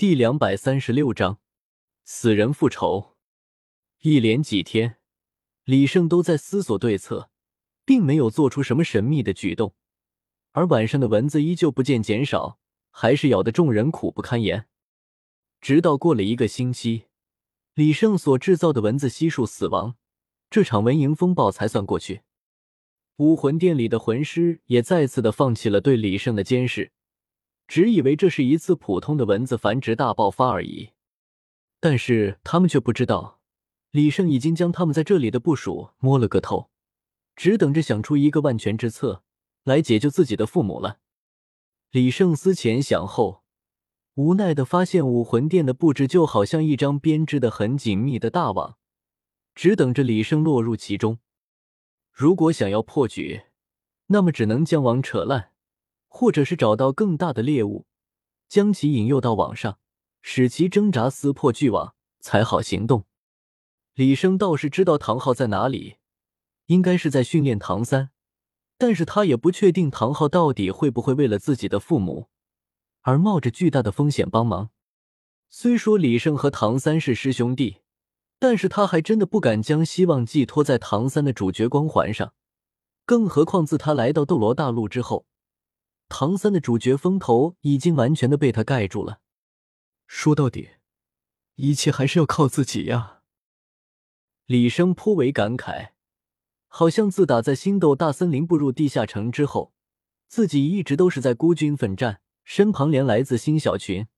第两百三十六章，死人复仇。一连几天，李胜都在思索对策，并没有做出什么神秘的举动。而晚上的蚊子依旧不见减少，还是咬得众人苦不堪言。直到过了一个星期，李胜所制造的蚊子悉数死亡，这场蚊蝇风暴才算过去。武魂殿里的魂师也再次的放弃了对李胜的监视。只以为这是一次普通的蚊子繁殖大爆发而已，但是他们却不知道，李胜已经将他们在这里的部署摸了个透，只等着想出一个万全之策来解救自己的父母了。李胜思前想后，无奈的发现武魂殿的布置就好像一张编织的很紧密的大网，只等着李胜落入其中。如果想要破局，那么只能将网扯烂。或者是找到更大的猎物，将其引诱到网上，使其挣扎撕破巨网，才好行动。李生倒是知道唐昊在哪里，应该是在训练唐三，但是他也不确定唐昊到底会不会为了自己的父母而冒着巨大的风险帮忙。虽说李胜和唐三是师兄弟，但是他还真的不敢将希望寄托在唐三的主角光环上，更何况自他来到斗罗大陆之后。唐三的主角风头已经完全的被他盖住了。说到底，一切还是要靠自己呀。李生颇为感慨，好像自打在星斗大森林步入地下城之后，自己一直都是在孤军奋战，身旁连来自星小群